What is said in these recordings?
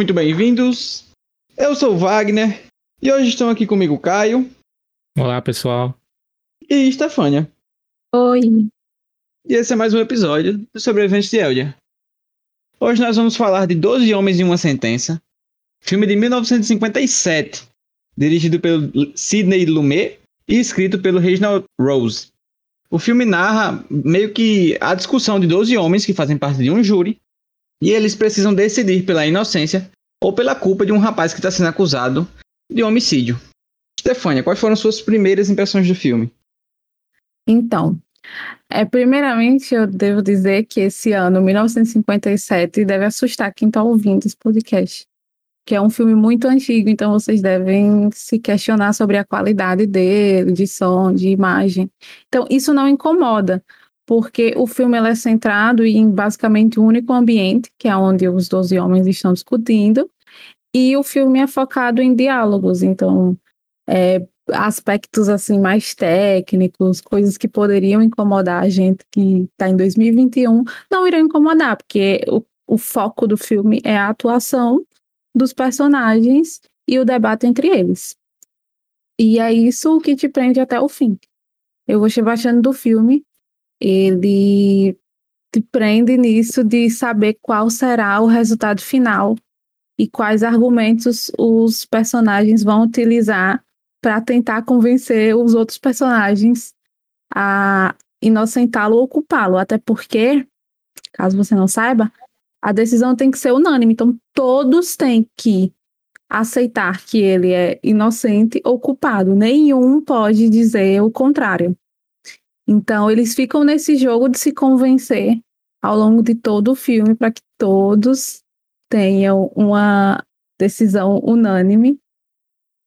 Muito bem-vindos. Eu sou o Wagner e hoje estão aqui comigo Caio. Olá, pessoal. E Stefânia. Oi. E esse é mais um episódio do Sobreviventes de Eldia. Hoje nós vamos falar de Doze Homens e Uma Sentença, filme de 1957, dirigido pelo Sidney Lumet e escrito pelo Reginald Rose. O filme narra meio que a discussão de 12 homens que fazem parte de um júri e eles precisam decidir pela inocência ou pela culpa de um rapaz que está sendo acusado de homicídio. Stefânia, quais foram suas primeiras impressões do filme? Então, é, primeiramente eu devo dizer que esse ano, 1957, deve assustar quem está ouvindo esse podcast. Que é um filme muito antigo, então vocês devem se questionar sobre a qualidade dele, de som, de imagem. Então, isso não incomoda, porque o filme é centrado em basicamente um único ambiente, que é onde os 12 homens estão discutindo, e o filme é focado em diálogos, então é, aspectos assim mais técnicos, coisas que poderiam incomodar a gente que está em 2021, não irão incomodar, porque o, o foco do filme é a atuação dos personagens e o debate entre eles. E é isso que te prende até o fim. Eu gostei bastante do filme ele te prende nisso de saber qual será o resultado final e quais argumentos os personagens vão utilizar para tentar convencer os outros personagens a inocentá-lo ou culpá-lo. Até porque, caso você não saiba, a decisão tem que ser unânime. Então, todos têm que aceitar que ele é inocente ou culpado. Nenhum pode dizer o contrário. Então, eles ficam nesse jogo de se convencer ao longo de todo o filme para que todos tenham uma decisão unânime.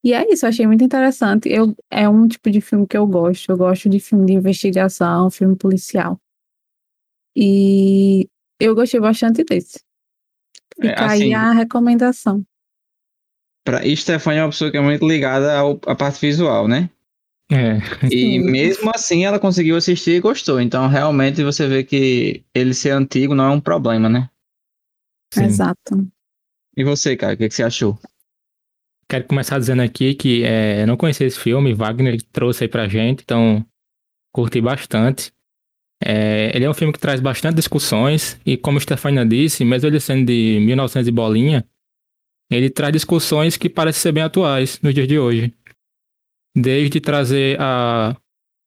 E é isso, achei muito interessante. Eu, é um tipo de filme que eu gosto. Eu gosto de filme de investigação, filme policial. E eu gostei bastante desse. Fica é, assim, aí a recomendação. Pra Stefania é uma pessoa que é muito ligada ao, à parte visual, né? É. E mesmo assim ela conseguiu assistir e gostou. Então realmente você vê que ele ser antigo não é um problema, né? Sim. Exato. E você, cara, o que, que, você achou? Quero começar dizendo aqui que é, eu não conhecia esse filme, Wagner trouxe aí pra gente, então curti bastante. É, ele é um filme que traz bastante discussões, e como a Stefania disse, mesmo ele sendo de 1900 e bolinha, ele traz discussões que parecem ser bem atuais nos dias de hoje desde trazer a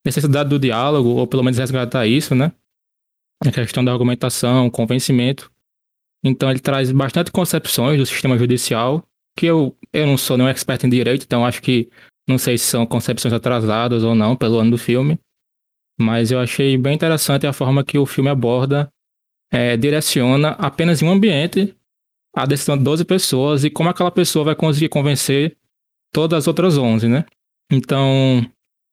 necessidade do diálogo, ou pelo menos resgatar isso, né? A questão da argumentação, convencimento. Então ele traz bastante concepções do sistema judicial, que eu, eu não sou nenhum expert em direito, então acho que não sei se são concepções atrasadas ou não pelo ano do filme, mas eu achei bem interessante a forma que o filme aborda, é, direciona apenas em um ambiente a decisão de 12 pessoas e como aquela pessoa vai conseguir convencer todas as outras 11, né? Então,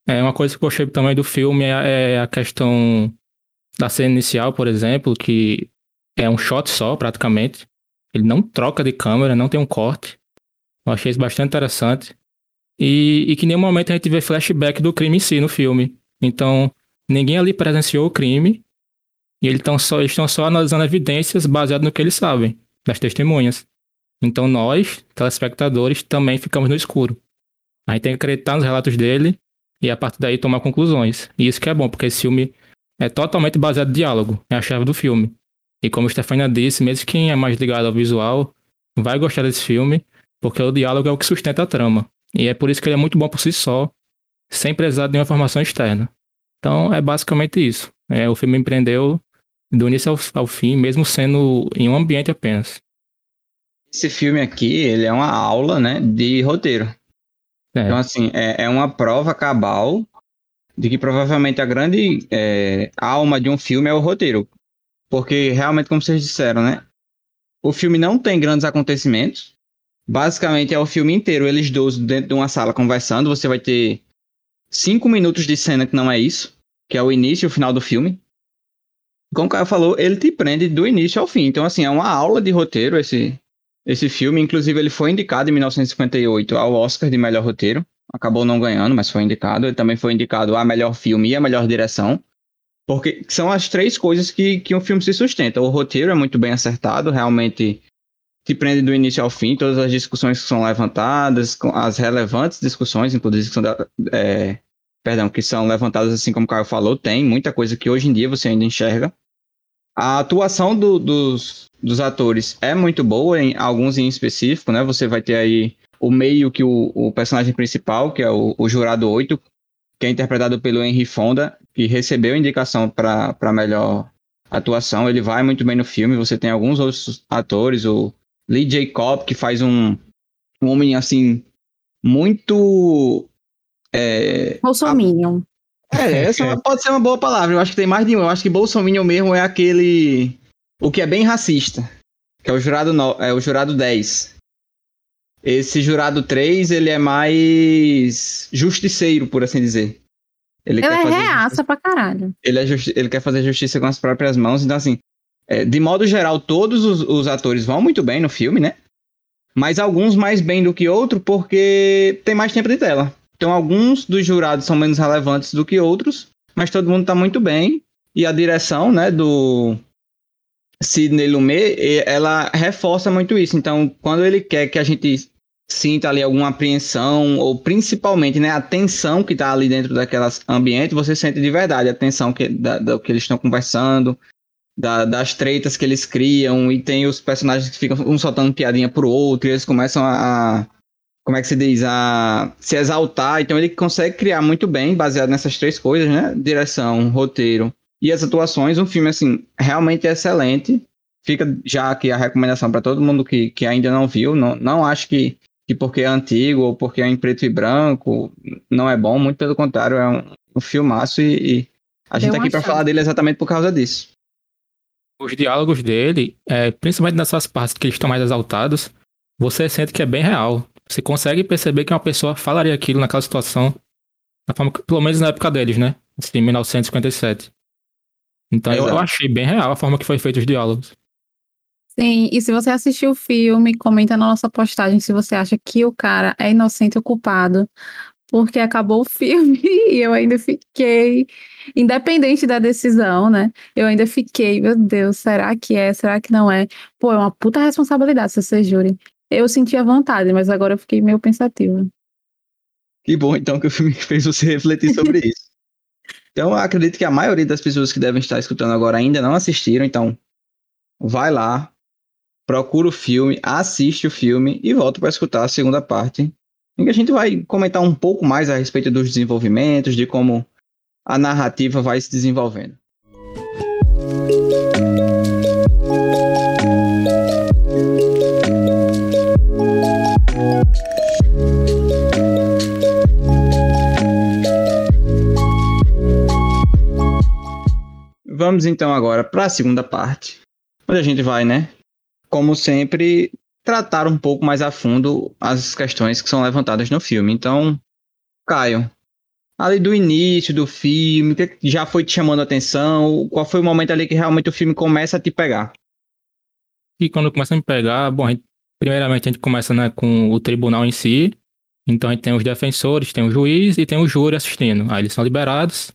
é uma coisa que eu achei também do filme é, é a questão da cena inicial, por exemplo, que é um shot só, praticamente. Ele não troca de câmera, não tem um corte. Eu achei isso bastante interessante. E, e que em nenhum momento a gente vê flashback do crime em si no filme. Então, ninguém ali presenciou o crime. E eles estão só, estão só analisando evidências baseadas no que eles sabem, das testemunhas. Então, nós, telespectadores, também ficamos no escuro. A gente tem que acreditar nos relatos dele e a partir daí tomar conclusões. E isso que é bom, porque esse filme é totalmente baseado em diálogo, é a chave do filme. E como a Stefania disse, mesmo quem é mais ligado ao visual vai gostar desse filme, porque o diálogo é o que sustenta a trama. E é por isso que ele é muito bom por si só, sem precisar de uma informação externa. Então é basicamente isso. É, o filme empreendeu do início ao, ao fim, mesmo sendo em um ambiente apenas. Esse filme aqui, ele é uma aula, né, de roteiro. É. Então, assim, é, é uma prova cabal de que provavelmente a grande é, alma de um filme é o roteiro. Porque realmente, como vocês disseram, né? O filme não tem grandes acontecimentos. Basicamente é o filme inteiro, eles dois dentro de uma sala conversando. Você vai ter cinco minutos de cena que não é isso, que é o início e o final do filme. Como o cara falou, ele te prende do início ao fim. Então, assim, é uma aula de roteiro esse, esse filme, inclusive, ele foi indicado em 1958 ao Oscar de melhor roteiro. Acabou não ganhando, mas foi indicado. Ele também foi indicado a melhor filme e a melhor direção. Porque são as três coisas que, que um filme se sustenta. O roteiro é muito bem acertado, realmente te prende do início ao fim, todas as discussões que são levantadas, as relevantes discussões, inclusive, que são, é, perdão, que são levantadas, assim como o Caio falou, tem muita coisa que hoje em dia você ainda enxerga. A atuação do, dos, dos atores é muito boa, em alguns em específico, né? Você vai ter aí o meio que o, o personagem principal, que é o, o Jurado 8, que é interpretado pelo Henry Fonda, que recebeu indicação para melhor atuação. Ele vai muito bem no filme. Você tem alguns outros atores, o Lee Jacob, que faz um, um homem assim, muito. É, Bolsominion. É, essa pode ser uma boa palavra. Eu acho que tem mais de um. Eu acho que Bolsominion mesmo é aquele. O que é bem racista. Que é o jurado, no, é o jurado 10. Esse jurado 3, ele é mais justiceiro, por assim dizer. Ele, ele é reaça justiça. pra caralho. Ele, é justi... ele quer fazer justiça com as próprias mãos. Então, assim, é, de modo geral, todos os, os, atores vão muito bem no filme, né? Mas alguns mais bem do que outros, porque tem mais tempo de tela. Então, alguns dos jurados são menos relevantes do que outros, mas todo mundo tá muito bem. E a direção, né, do Sidney Lumet, ela reforça muito isso. Então, quando ele quer que a gente sinta ali alguma apreensão, ou principalmente né, a tensão que está ali dentro daquelas ambiente, você sente de verdade a tensão que, da, da que eles estão conversando, da, das treitas que eles criam, e tem os personagens que ficam um soltando piadinha pro outro, e eles começam a, a, como é que se diz, a se exaltar, então ele consegue criar muito bem, baseado nessas três coisas, né, direção, roteiro e as atuações, um filme, assim, realmente excelente, fica já aqui a recomendação para todo mundo que, que ainda não viu, não, não acho que que porque é antigo ou porque é em preto e branco não é bom, muito pelo contrário, é um, um filmaço e, e a gente tá aqui para falar dele exatamente por causa disso. Os diálogos dele, é, principalmente nessas partes que eles estão mais exaltados, você sente que é bem real. Você consegue perceber que uma pessoa falaria aquilo naquela situação, na forma que, pelo menos na época deles, né? Assim, em 1957. Então eu, eu achei bem real a forma que foi feito os diálogos. Sim, e se você assistiu o filme, comenta na nossa postagem se você acha que o cara é inocente ou culpado, porque acabou o filme e eu ainda fiquei, independente da decisão, né? Eu ainda fiquei, meu Deus, será que é? Será que não é? Pô, é uma puta responsabilidade se você jure. Eu senti a vontade, mas agora eu fiquei meio pensativa. Que bom, então, que o filme fez você refletir sobre isso. Então, eu acredito que a maioria das pessoas que devem estar escutando agora ainda não assistiram, então vai lá, procura o filme, assiste o filme e volta para escutar a segunda parte, em que a gente vai comentar um pouco mais a respeito dos desenvolvimentos, de como a narrativa vai se desenvolvendo. Vamos então agora para a segunda parte, onde a gente vai, né, como sempre, tratar um pouco mais a fundo as questões que são levantadas no filme. Então, Caio, ali do início do filme, que já foi te chamando a atenção? Qual foi o momento ali que realmente o filme começa a te pegar? E quando começa a me pegar, bom, a gente, primeiramente a gente começa né, com o tribunal em si. Então a gente tem os defensores, tem o juiz e tem o júri assistindo. Aí eles são liberados.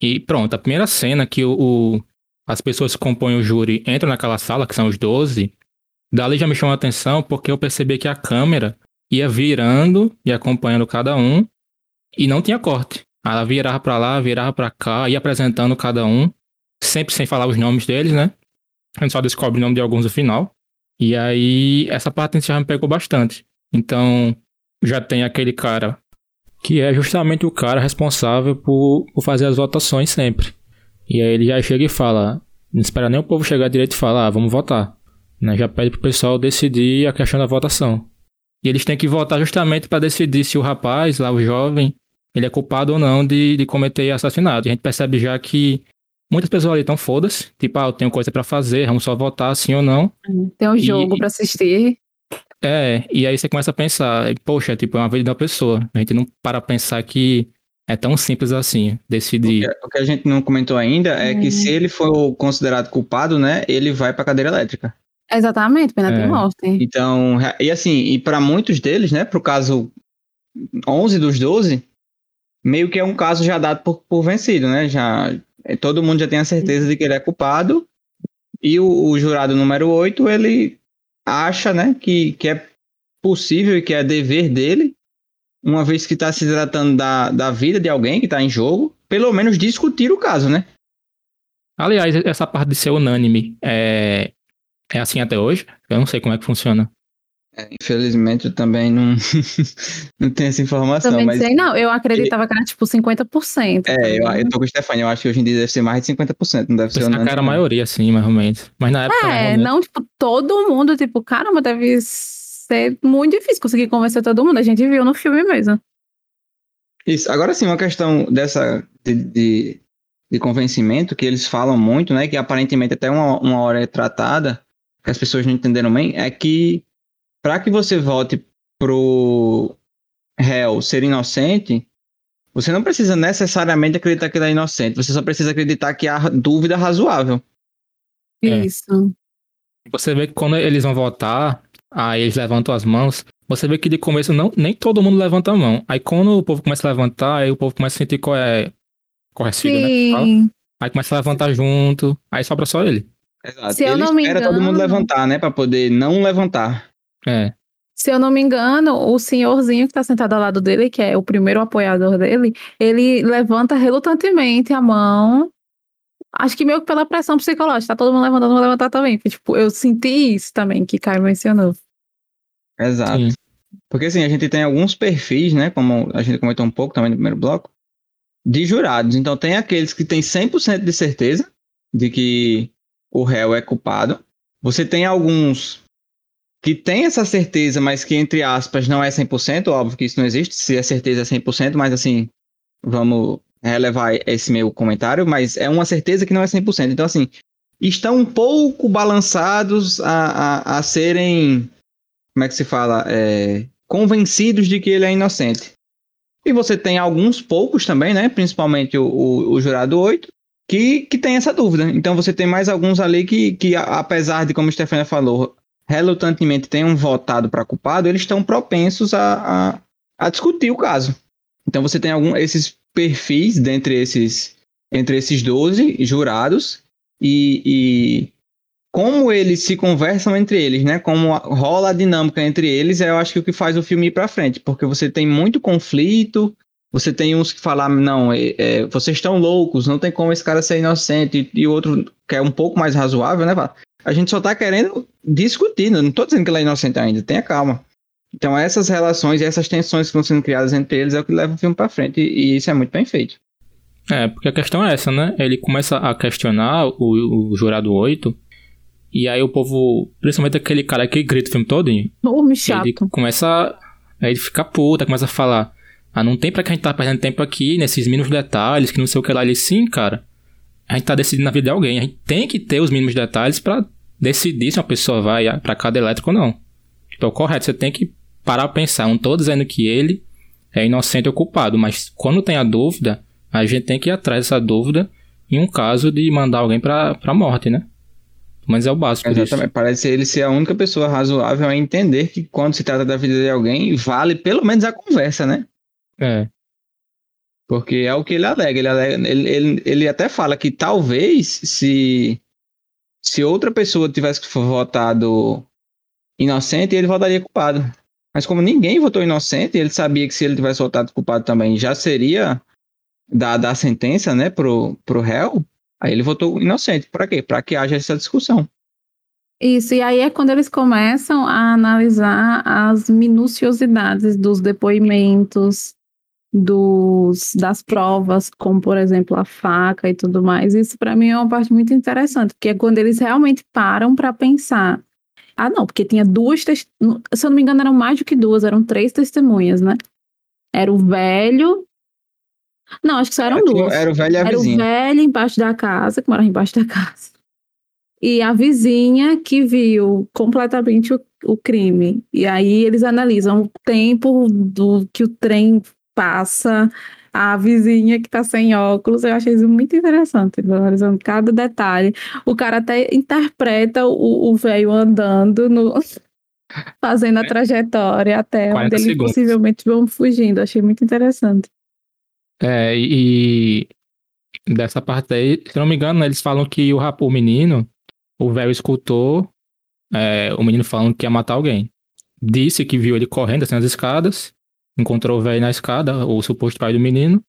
E pronto, a primeira cena que o, o as pessoas que compõem o júri entram naquela sala, que são os 12, Dali já me chamou a atenção porque eu percebi que a câmera ia virando e acompanhando cada um e não tinha corte. Ela virava para lá, virava para cá, ia apresentando cada um, sempre sem falar os nomes deles, né? A gente só descobre o nome de alguns no final. E aí, essa parte já me pegou bastante. Então, já tem aquele cara que é justamente o cara responsável por, por fazer as votações sempre. E aí ele já chega e fala, não espera nem o povo chegar direito e falar, ah, vamos votar. Né? Já pede pro pessoal decidir a questão da votação. E eles têm que votar justamente para decidir se o rapaz, lá o jovem, ele é culpado ou não de, de cometer assassinato. E a gente percebe já que muitas pessoas ali estão foda-se, tipo, ah, eu tenho coisa para fazer, vamos só votar sim ou não. Tem um jogo para assistir. É, e aí você começa a pensar, poxa, tipo, é uma vida da pessoa. A gente não para pensar que é tão simples assim, decidir. O que, o que a gente não comentou ainda é que se ele for considerado culpado, né, ele vai pra cadeira elétrica. Exatamente, pena é. de morte. Então, e assim, e para muitos deles, né, pro caso 11 dos 12, meio que é um caso já dado por, por vencido, né? Já todo mundo já tem a certeza de que ele é culpado. E o, o jurado número 8, ele acha, né, que, que é possível e que é dever dele, uma vez que está se tratando da, da vida de alguém que está em jogo, pelo menos discutir o caso, né? Aliás, essa parte de ser unânime é, é assim até hoje? Eu não sei como é que funciona. É, infelizmente, eu também não, não tenho essa informação. Também mas sei, não. Eu acreditava que era tipo 50%. É, eu, eu tô com o Stefania, eu acho que hoje em dia deve ser mais de 50%, não deve ser unânime. era a maioria, sim, mais ou menos. Mas na época. É, não, tipo, todo mundo, tipo, caramba, deve ser muito difícil conseguir convencer todo mundo. A gente viu no filme mesmo. Isso. Agora sim, uma questão dessa de, de, de, convencimento que eles falam muito, né? Que aparentemente até uma, uma hora é tratada, que as pessoas não entenderam bem, é que para que você vote pro réu ser inocente, você não precisa necessariamente acreditar que ele é inocente, você só precisa acreditar que há dúvida razoável. É. Isso. Você vê que quando eles vão votar, aí eles levantam as mãos, você vê que de começo não, nem todo mundo levanta a mão. Aí quando o povo começa a levantar, aí o povo começa a sentir qual é correcido, né? Aí começa a levantar junto, aí sobra só ele. Exato. Se ele eu não espera me engano... todo mundo levantar, né? Pra poder não levantar. É. Se eu não me engano, o senhorzinho que está sentado ao lado dele, que é o primeiro apoiador dele, ele levanta relutantemente a mão. Acho que meio que pela pressão psicológica, tá todo mundo levantando, vou levantar também. Tipo, eu senti isso também que Caio mencionou. Exato. Sim. Porque assim, a gente tem alguns perfis, né? Como a gente comentou um pouco também no primeiro bloco, de jurados. Então tem aqueles que têm 100% de certeza de que o réu é culpado. Você tem alguns que tem essa certeza, mas que, entre aspas, não é 100%, óbvio que isso não existe, se é certeza é 100%, mas assim, vamos relevar esse meu comentário, mas é uma certeza que não é 100%. Então, assim, estão um pouco balançados a, a, a serem, como é que se fala, é, convencidos de que ele é inocente. E você tem alguns poucos também, né, principalmente o, o, o jurado 8, que, que tem essa dúvida. Então você tem mais alguns ali que, que apesar de, como a Stefania falou, relutantemente tenham votado para culpado, eles estão propensos a, a, a, discutir o caso. Então você tem algum, esses perfis dentre esses, entre esses 12 jurados e, e como eles se conversam entre eles, né? Como rola a dinâmica entre eles, eu acho que é o que faz o filme ir para frente, porque você tem muito conflito, você tem uns que falam, não, é, é, vocês estão loucos, não tem como esse cara ser inocente, e, e outro que é um pouco mais razoável, né? Fala, a gente só tá querendo discutir, não tô dizendo que ele é inocente ainda, tenha calma. Então essas relações e essas tensões que estão sendo criadas entre eles é o que leva o filme para frente e, e, isso é muito bem feito. É, porque a questão é essa, né? Ele começa a questionar o, o jurado 8 e aí o povo, principalmente aquele cara que grita o filme todo, oh, chato. ele começa aí ele fica puta, começa a falar ah, não tem pra que a gente tá perdendo tempo aqui nesses mínimos detalhes, que não sei o que lá. Ele, sim, cara. A gente tá decidindo a vida de alguém. A gente tem que ter os mínimos detalhes para decidir se uma pessoa vai para cada elétrico ou não. Então, correto, você tem que parar pra pensar. Não tô dizendo que ele é inocente ou culpado, mas quando tem a dúvida, a gente tem que ir atrás dessa dúvida em um caso de mandar alguém pra, pra morte, né? Mas é o básico Exatamente. Disso. Parece ele ser a única pessoa razoável a entender que quando se trata da vida de alguém, vale pelo menos a conversa, né? É. Porque é o que ele alega. Ele, alega, ele, ele, ele até fala que talvez se se outra pessoa tivesse votado inocente, ele votaria culpado. Mas como ninguém votou inocente, ele sabia que se ele tivesse votado culpado também já seria dada a sentença, né, pro, pro réu, aí ele votou inocente. Para quê? Para que haja essa discussão. Isso, e aí é quando eles começam a analisar as minuciosidades dos depoimentos, dos, das provas, como por exemplo a faca e tudo mais. Isso para mim é uma parte muito interessante, porque é quando eles realmente param para pensar. Ah, não, porque tinha duas, se eu não me engano, eram mais do que duas, eram três testemunhas, né? Era o velho. Não, acho que só eram era, duas. Era o velho e a Era vizinha. o velho embaixo da casa, que morava embaixo da casa. E a vizinha que viu completamente o, o crime. E aí eles analisam o tempo do que o trem passa a vizinha que tá sem óculos. Eu achei isso muito interessante, analisando cada detalhe. O cara até interpreta o velho andando no. Fazendo a é. trajetória até onde eles possivelmente vão fugindo. Achei muito interessante. É, e dessa parte aí, se não me engano, né, eles falam que o, o menino, o velho escutou é, o menino falando que ia matar alguém. Disse que viu ele correndo assim nas escadas, encontrou o velho na escada, o suposto pai do menino,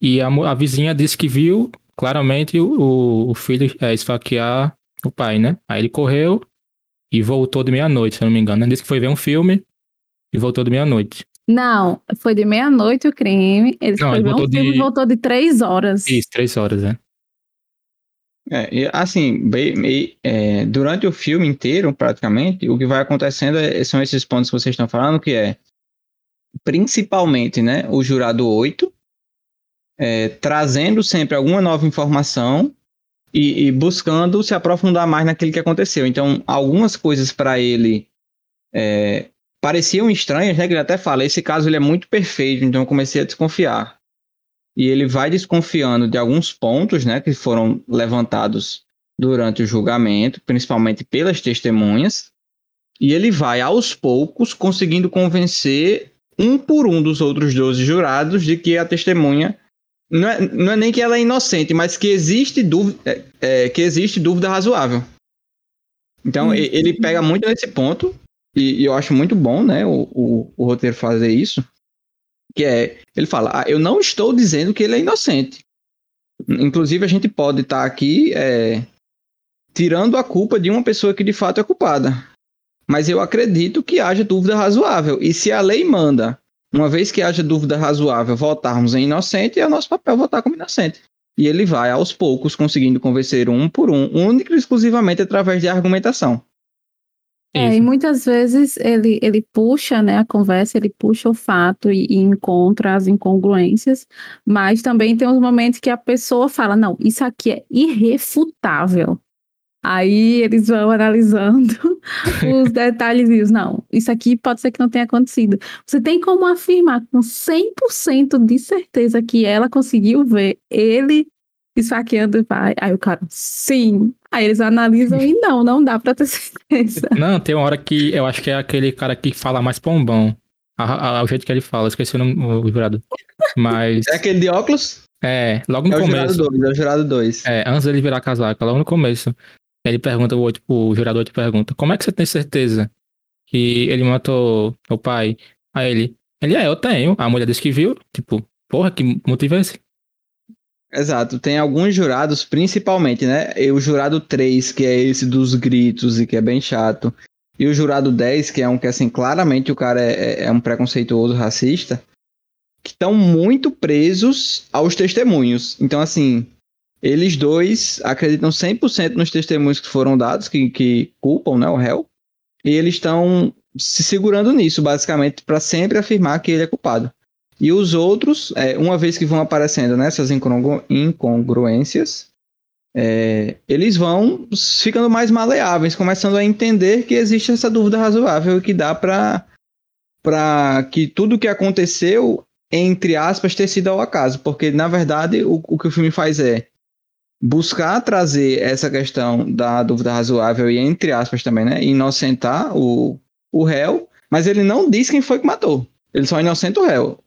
e a, a vizinha disse que viu claramente o, o filho é, esfaquear o pai, né? Aí ele correu e voltou de meia-noite, se eu não me engano. Ele disse que foi ver um filme e voltou de meia-noite. Não, foi de meia-noite o crime. Ele não, foi ver um filme de... e voltou de três horas. Isso, três horas, né? É, assim, bem, é, durante o filme inteiro, praticamente, o que vai acontecendo é, são esses pontos que vocês estão falando, que é principalmente, né, o jurado 8, é, trazendo sempre alguma nova informação e, e, buscando se aprofundar mais naquilo que aconteceu. Então, algumas coisas para ele é, pareciam estranhas, né? Que ele até fala, esse caso ele é muito perfeito, então eu comecei a desconfiar. E ele vai desconfiando de alguns pontos, né? Que foram levantados durante o julgamento, principalmente pelas testemunhas. E ele vai, aos poucos, conseguindo convencer um por um dos outros 12 jurados de que a testemunha não é, não é nem que ela é inocente, mas que existe dúvida, é, é, que existe dúvida razoável. Então, hum. ele pega muito nesse ponto, e, e, eu acho muito bom, né, o, o, o, roteiro fazer isso, que é, ele fala, ah, eu não estou dizendo que ele é inocente. Inclusive, a gente pode estar tá aqui é, tirando a culpa de uma pessoa que de fato é culpada. Mas eu acredito que haja dúvida razoável. E se a lei manda uma vez que haja dúvida razoável, votarmos em inocente, é nosso papel votar como inocente. E ele vai, aos poucos, conseguindo convencer um por um, único e exclusivamente através de argumentação. É, e muitas vezes ele, ele puxa né, a conversa, ele puxa o fato e, e, encontra as incongruências, mas também tem os momentos que a pessoa fala: não, isso aqui é irrefutável. Aí eles vão analisando os detalhes. Não, isso aqui pode ser que não tenha acontecido. Você tem como afirmar com 100% de certeza que ela conseguiu ver ele esfaqueando o pai? Aí o cara, sim. Aí eles analisam e não, não dá pra ter certeza. Não, tem uma hora que eu acho que é aquele cara que fala mais pombão. A, a, o jeito que ele fala, esqueci o nome, o jurado. Mas. É aquele de óculos? É, logo no é começo. O jurado 2, é o jurado 2. É, antes dele virar casaca, logo no começo. Ele pergunta, o, outro, o jurador te pergunta, como é que você tem certeza que ele matou o pai? Aí ele, ele é, eu tenho. A mulher disse que viu, tipo, porra, que motivo é esse? Exato, tem alguns jurados, principalmente, né? E o jurado 3, que é esse dos gritos e que é bem chato. E o jurado 10, que é um que, assim, claramente o cara é, é, é um preconceituoso racista, que estão muito presos aos testemunhos. Então, assim, eles dois acreditam 100% nos testemunhos que foram dados, que, que culpam né, o réu, e eles estão se segurando nisso, basicamente, para sempre afirmar que ele é culpado. E os outros, é, uma vez que vão aparecendo nessas incongru incongruências, é, eles vão ficando mais maleáveis, começando a entender que existe essa dúvida razoável que dá para que tudo que aconteceu, entre aspas, ter sido ao acaso. Porque, na verdade, o, o que o filme faz é buscar trazer essa questão da dúvida razoável e, entre aspas, também, né, inocentar o, o réu, mas ele não diz quem foi que matou. Ele só inocenta o réu.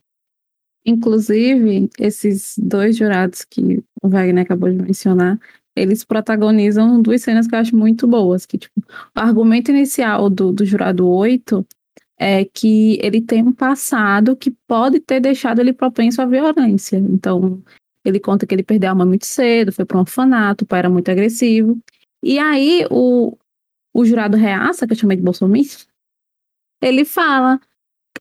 Inclusive, esses dois jurados que o Wagner acabou de mencionar, eles protagonizam duas cenas que eu acho muito boas. Que, tipo, o argumento inicial do, do jurado 8 é que ele tem um passado que pode ter deixado ele propenso à violência. Então, ele conta que ele perdeu a mãe muito cedo, foi para um orfanato, o pai era muito agressivo. E aí o, o jurado reaça, que eu chamei de Bolsonaro, ele fala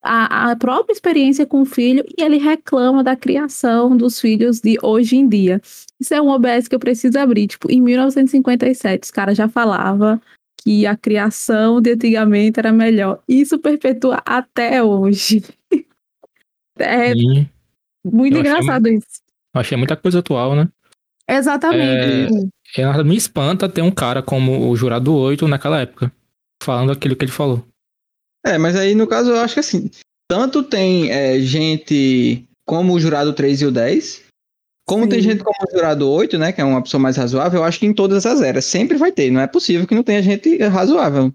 a, a própria experiência com o filho e ele reclama da criação dos filhos de hoje em dia. Isso é um OBS que eu preciso abrir. Tipo, em 1957, os caras já falavam que a criação de antigamente era melhor. Isso perpetua até hoje. é Sim. muito engraçado isso. Achei muita coisa atual, né? Exatamente. É, é, me espanta ter um cara como o Jurado 8 naquela época, falando aquilo que ele falou. É, mas aí no caso eu acho que assim, tanto tem é, gente como o Jurado 3 e o 10, como Sim. tem gente como o Jurado 8, né, que é uma pessoa mais razoável, eu acho que em todas as eras sempre vai ter, não é possível que não tenha gente razoável.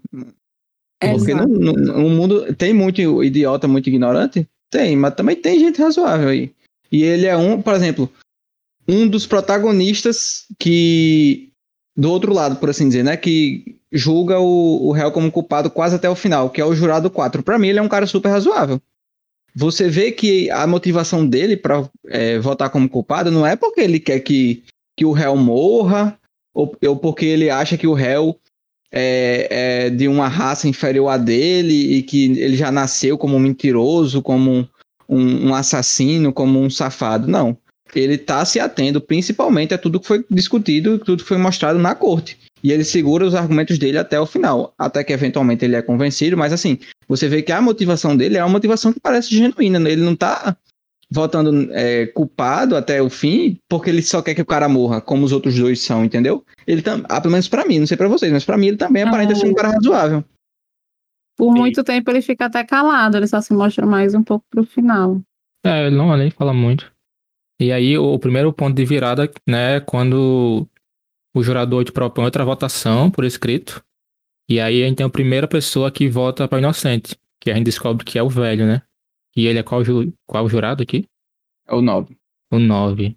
Porque no, no, no mundo tem muito idiota, muito ignorante? Tem, mas também tem gente razoável aí. E ele é um, por exemplo, um dos protagonistas que do outro lado, por assim dizer, né, que julga o, o réu como culpado quase até o final, que é o jurado 4. Para mim, ele é um cara super razoável. Você vê que a motivação dele para é, votar como culpado não é porque ele quer que, que o réu morra, ou, ou porque ele acha que o réu é, é, de uma raça inferior a dele e que ele já nasceu como mentiroso, como um, um assassino, como um safado. Não. Ele está se atendo principalmente a tudo que foi discutido, tudo que foi mostrado na corte. E ele segura os argumentos dele até o final, até que eventualmente ele é convencido, mas assim, você vê que a motivação dele é uma motivação que parece genuína, ele não está votando é, culpado até o fim, porque ele só quer que o cara morra, como os outros dois são, entendeu? Ele tam... ah, pelo menos pra mim, não sei pra vocês, mas pra mim ele também aparenta ser um cara razoável. Por Sim. muito tempo ele fica até calado, ele só se mostra mais um pouco pro final. É, ele não nem fala muito. E aí, o primeiro ponto de virada, né, quando o jurador te propõe outra votação por escrito, e aí a gente tem a primeira pessoa que vota para inocente, que a gente descobre que é o velho, né? E ele é qual, ju... qual jurado aqui? É o 9. O 9.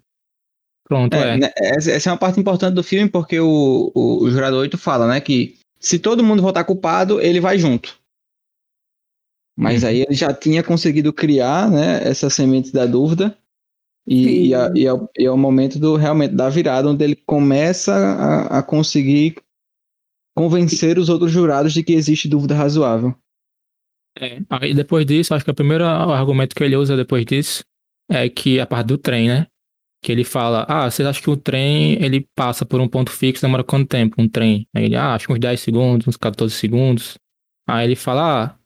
Pronto, é. é. Né, essa é uma parte importante do filme, porque o, o, o jurado 8 fala, né, que se todo mundo votar culpado, ele vai junto. Mas uhum. aí ele já tinha conseguido criar, né, essa semente da dúvida. E, e, a, e, é, e, é, o momento do realmente da virada, onde ele começa a, a conseguir convencer os outros jurados de que existe dúvida razoável. É, aí depois disso, acho que o primeiro argumento que ele usa depois disso é que a parte do trem, né? Que ele fala, ah, você acha que o trem, ele passa por um ponto fixo, demora quanto tempo um trem? Aí ele, ah, acho que uns 10 segundos, uns 14 segundos. Aí ele fala, ah,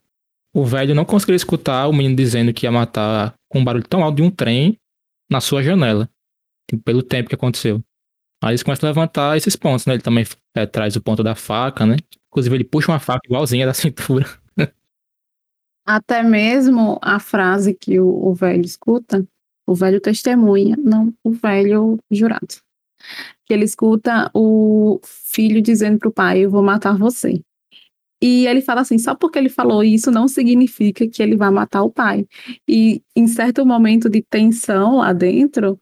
o velho não conseguiu escutar o menino dizendo que ia matar com um barulho tão alto de um trem na sua janela, tipo, pelo tempo que aconteceu. Aí eles começam a levantar esses pontos, né? Ele também é, traz o ponto da faca, né? Inclusive ele puxa uma faca igualzinha da cintura. Até mesmo a frase que o, o velho escuta, o velho testemunha, não o velho jurado. Que ele escuta o filho dizendo para o pai: Eu vou matar você. E ele fala assim: só porque ele falou isso não significa que ele vai matar o pai. E em certo momento de tensão lá dentro,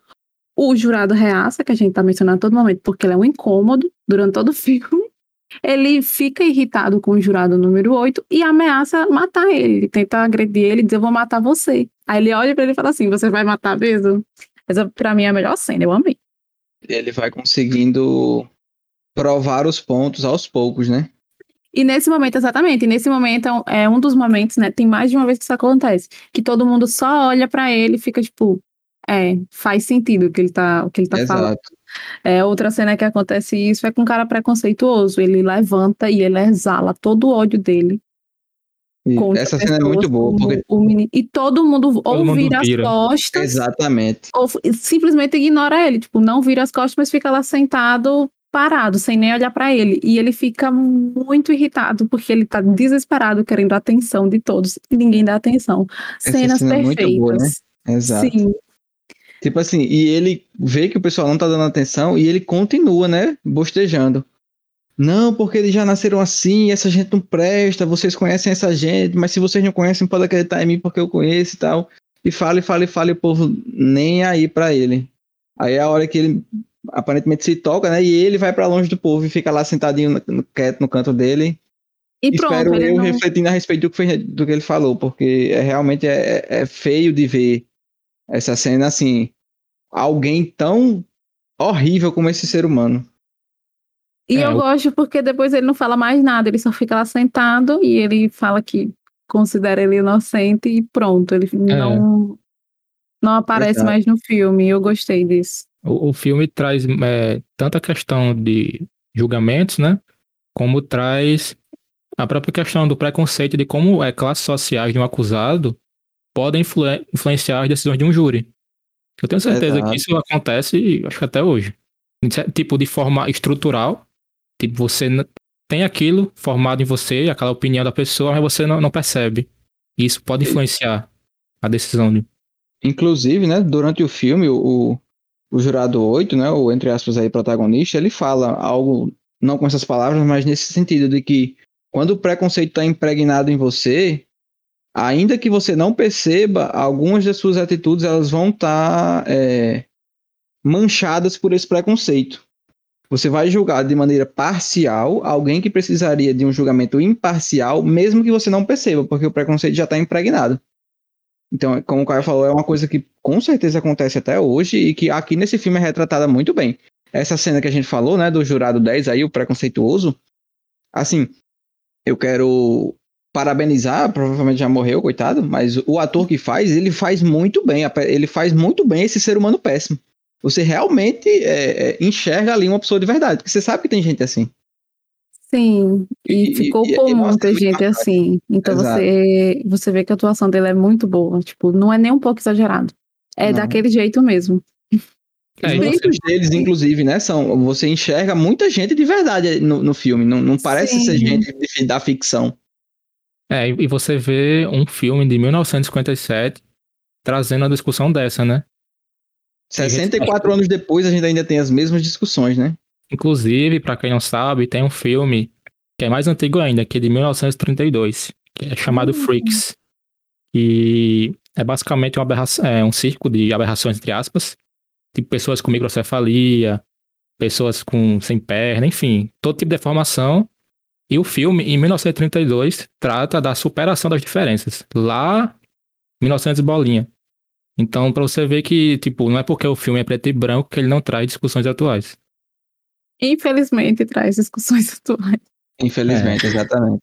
o jurado reaça, que a gente está mencionando a todo momento, porque ele é um incômodo durante todo o filme ele fica irritado com o jurado número 8 e ameaça matar ele. Ele tenta agredir ele e diz: Eu vou matar você. Aí ele olha para ele e fala assim: Você vai matar mesmo? Essa, pra mim, é a melhor cena, eu amei. Ele vai conseguindo provar os pontos aos poucos, né? E nesse momento, exatamente, nesse momento é um dos momentos, né? Tem mais de uma vez que isso acontece, que todo mundo só olha para ele e fica tipo, é, faz sentido o que ele tá, o que ele tá Exato. falando. É, outra cena que acontece isso é com um cara preconceituoso. Ele levanta e ele exala todo o ódio dele. Essa cena é muito boa. Porque... O, menino, e todo mundo todo ou mundo vira, vira, as costas. Exatamente. Ou simplesmente ignora ele. Tipo, não vira as costas, mas fica lá sentado, parado, sem nem olhar para ele. E ele fica muito irritado, porque ele tá desesperado, querendo a atenção de todos. E ninguém dá atenção. Essa Cenas cena perfeitas. É muito boa, né? Exato. Sim. Tipo assim, e ele vê que o pessoal não tá dando atenção e ele continua, né? Bostejando. Não, porque eles já nasceram assim, essa gente não presta, vocês conhecem essa gente, mas se vocês não conhecem, pode acreditar em mim porque eu conheço e tal. E fala, e fala, e fala, e o povo nem aí para ele. Aí é a hora que ele aparentemente se toca, né? E ele vai para longe do povo e fica lá sentadinho no, quieto no canto dele. E pronto, Espero eu não... refletindo a respeito do que, foi, do que ele falou, porque é, realmente é, é feio de ver essa cena assim, alguém tão horrível como esse ser humano. E é, eu gosto porque depois ele não fala mais nada, ele só fica lá sentado e ele fala que considera ele inocente e pronto, ele é. não, não aparece mais no filme. Eu gostei disso. O, o filme traz é, tanta questão de julgamentos, né? Como traz a própria questão do preconceito de como é, classes sociais de um acusado podem influ influenciar as decisões de um júri. Eu tenho certeza Exato. que isso acontece, acho que até hoje. Tipo, de forma estrutural. Tipo, você tem aquilo formado em você, aquela opinião da pessoa, mas você não, não percebe. E isso pode influenciar a decisão. De... Inclusive, né, durante o filme, o, o jurado 8, né, o entre aspas aí protagonista, ele fala algo, não com essas palavras, mas nesse sentido de que quando o preconceito está impregnado em você, ainda que você não perceba, algumas das suas atitudes elas vão estar tá, é, manchadas por esse preconceito. Você vai julgar de maneira parcial alguém que precisaria de um julgamento imparcial, mesmo que você não perceba, porque o preconceito já está impregnado. Então, como o Caio falou, é uma coisa que com certeza acontece até hoje e que aqui nesse filme é retratada muito bem. Essa cena que a gente falou, né, do jurado 10 aí, o preconceituoso, assim, eu quero parabenizar, provavelmente já morreu, coitado, mas o ator que faz, ele faz muito bem, ele faz muito bem esse ser humano péssimo. Você realmente é, é, enxerga ali uma pessoa de verdade, porque você sabe que tem gente assim. Sim, e, e ficou e, por muita gente assim. Então você, você vê que a atuação dele é muito boa. Tipo, não é nem um pouco exagerado. É não. daquele jeito mesmo. É, Muitos você... deles, inclusive, né, são. Você enxerga muita gente de verdade no, no filme. Não, não parece Sim. ser gente da ficção. É, e você vê um filme de 1957 trazendo a discussão dessa, né? 64 anos depois a gente ainda tem as mesmas discussões, né? Inclusive, para quem não sabe, tem um filme que é mais antigo ainda, que é de 1932, que é chamado uhum. Freaks. E é basicamente uma é um circo de aberrações, entre aspas, tipo pessoas com microcefalia, pessoas com sem perna, enfim, todo tipo de deformação. E o filme, em 1932, trata da superação das diferenças. Lá, 1900 bolinha. Então, para você ver que, tipo, não é porque o filme é preto e branco que ele não traz discussões atuais. Infelizmente, traz discussões atuais. Infelizmente, é. exatamente.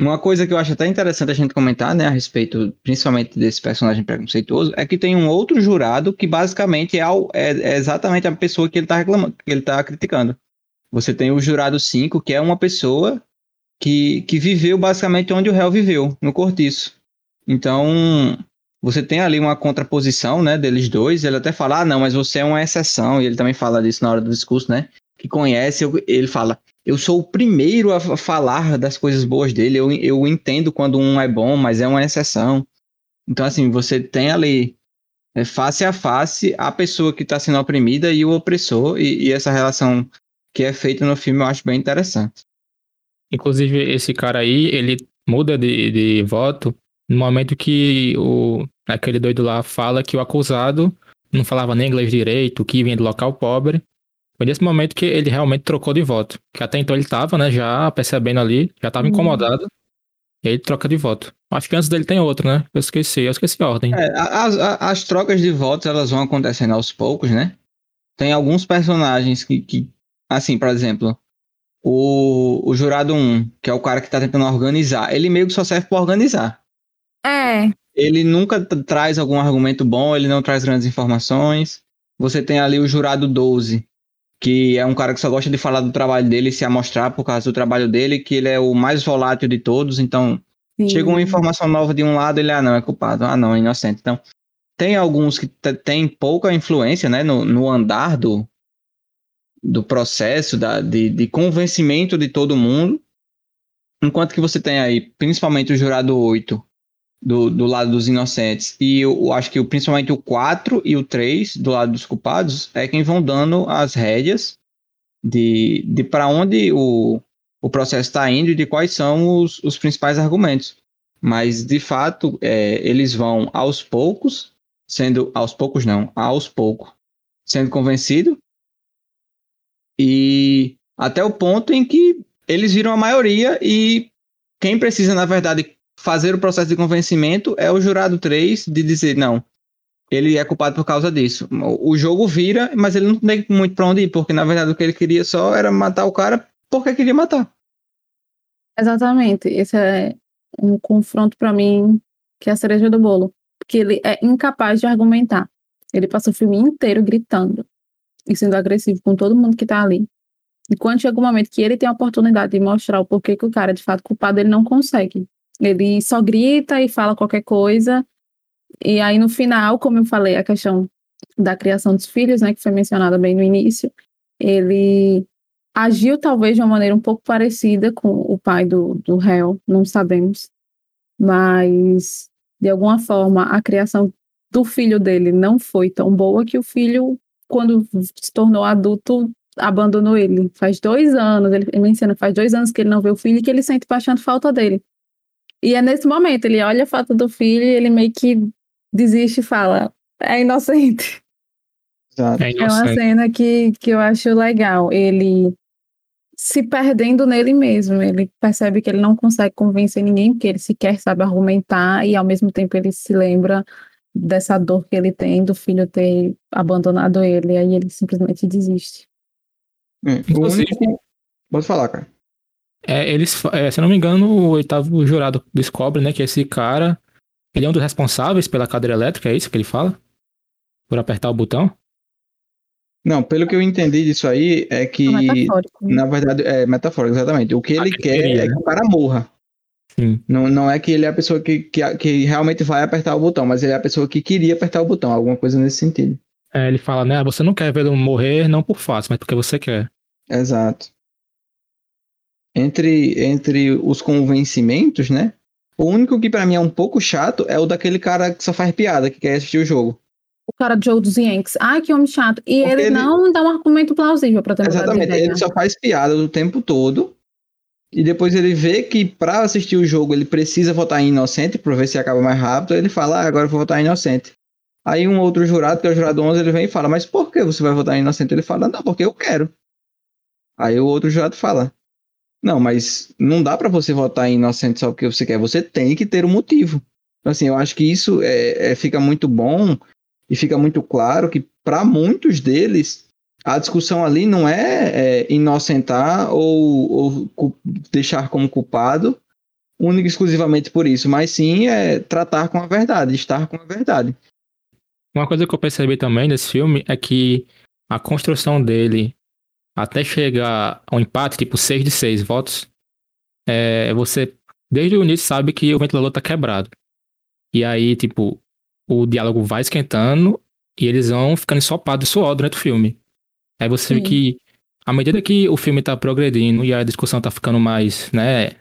Uma coisa que eu acho até interessante a gente comentar, né, a respeito, principalmente desse personagem preconceituoso, é que tem um outro jurado que basicamente é, é, é exatamente a pessoa que ele está reclamando, que ele está criticando. Você tem o jurado 5, que é uma pessoa que, que viveu basicamente onde o réu viveu, no cortiço. Então, você tem ali uma contraposição, né, deles dois. Ele até fala, ah, não, mas você é uma exceção. E ele também fala disso na hora do discurso, né? Que conhece, ele fala, eu sou o primeiro a falar das coisas boas dele. Eu, eu entendo quando um é bom, mas é uma exceção. Então, assim, você tem ali é, face a face a pessoa que está sendo oprimida e o opressor. E, e essa relação que é feita no filme eu acho bem interessante. Inclusive, esse cara aí, ele muda de, de voto no momento que o, aquele doido lá fala que o acusado não falava nem inglês direito, que vinha do local pobre. Foi nesse momento que ele realmente trocou de voto. Que até então ele tava, né, já percebendo ali, já tava uhum. incomodado. E aí ele troca de voto. Acho que antes dele tem outro, né? Eu esqueci, eu esqueci a ordem. É, as, as trocas de votos, elas vão acontecendo aos poucos, né? Tem alguns personagens que, que assim, por exemplo, o, o jurado 1, que é o cara que tá tentando organizar, ele meio que só serve para organizar. É. Ele nunca traz algum argumento bom, ele não traz grandes informações. Você tem ali o jurado 12, que é um cara que só gosta de falar do trabalho dele e se amostrar por causa do trabalho dele, que ele é o mais volátil de todos, então Sim. chega uma informação nova de um lado, ele, ah, não, é culpado, ah, não, é inocente. Então, tem alguns que têm pouca influência, né, no, no andar do, do processo da, de, de convencimento de todo mundo, enquanto que você tem aí, principalmente o jurado 8, do, do lado dos inocentes. E eu, acho que principalmente o 4 e o 3, do lado dos culpados, é quem vão dando as rédeas de, de para onde o, o processo está indo e de quais são os, os principais argumentos. Mas, de fato, é, eles vão aos poucos, sendo. Aos poucos, não, aos poucos, sendo convencido. E até o ponto em que eles viram a maioria e quem precisa, na verdade, fazer o processo de convencimento é o jurado 3 de dizer, não, ele é culpado por causa disso. O jogo vira, mas ele não tem muito pra onde ir, porque na verdade o que ele queria só era matar o cara porque queria matar. Exatamente. Esse é um confronto para mim que é a cereja do bolo. Porque ele é incapaz de argumentar. Ele passa o filme inteiro gritando e sendo agressivo com todo mundo que tá ali. E quando chega o momento que ele tem a oportunidade de mostrar o porquê que o cara é de fato culpado, ele não consegue. Ele só grita e fala qualquer coisa. E aí, no final, como eu falei, a questão da criação dos filhos, né, que foi mencionada bem no início, ele agiu talvez de uma maneira um pouco parecida com o pai do, do réu, não sabemos. Mas, de alguma forma, a criação do filho dele não foi tão boa que o filho, quando se tornou adulto, abandonou ele. Faz dois anos, ele menciona, faz dois anos que ele não vê o filho e que ele sente bastante falta dele. E é nesse momento, ele olha a foto do filho e ele meio que desiste e fala, é inocente. É, é uma cena que, que eu acho legal. Ele se perdendo nele mesmo. Ele percebe que ele não consegue convencer ninguém, porque ele sequer sabe argumentar, e ao mesmo tempo ele se lembra dessa dor que ele tem do filho ter abandonado ele, aí ele simplesmente desiste. É, o único... Pode falar, cara. É, eles, é, se eu não me engano, o oitavo jurado descobre, né, que esse cara, ele é um dos responsáveis pela cadeira elétrica, é isso que ele fala? Por apertar o botão? Não, pelo que eu entendi disso aí, é que, é na verdade, é metafórico, exatamente. O que ele ah, quer queria, é que o cara morra. Sim. Não, não é que ele é a pessoa que, que, que realmente vai apertar o botão, mas ele é a pessoa que queria apertar o botão, alguma coisa nesse sentido. É, ele fala, né? Você não quer ver ele morrer, não por fácil, mas porque você quer. Exato. Entre, entre os convencimentos, né? O único que para mim é um pouco chato é o daquele cara que só faz piada, que quer assistir o jogo o cara Joe dos Yankees. Ai, que homem chato. E ele, ele, não dá um argumento plausível pra ter Exatamente, ele só faz piada o tempo todo. E depois ele vê que para assistir o jogo ele precisa votar em inocente para ver se acaba mais rápido. Ele fala, ah, agora eu vou votar em inocente. Aí um outro jurado, que é o jurado 11, ele vem e fala, mas por que você vai votar em inocente? Ele fala, não, porque eu quero. Aí o outro jurado fala, não, mas não dá para você votar em inocente só porque você quer. Você tem que ter um motivo. Assim, eu acho que isso é, é fica muito bom e fica muito claro que para muitos deles a discussão ali não é, é inocentar ou, ou, deixar como culpado única e exclusivamente por isso, mas sim é tratar com a verdade, estar com a verdade. Uma coisa que eu percebi também nesse filme é que a construção dele até chegar ao empate, tipo 6 de 6 votos, é, você desde o início sabe que o ventilador tá quebrado. E aí, tipo, o diálogo vai esquentando e eles vão ficando ensopados de suor durante o filme. Aí você Sim. vê que, à medida que o filme tá progredindo e a discussão tá ficando mais, né,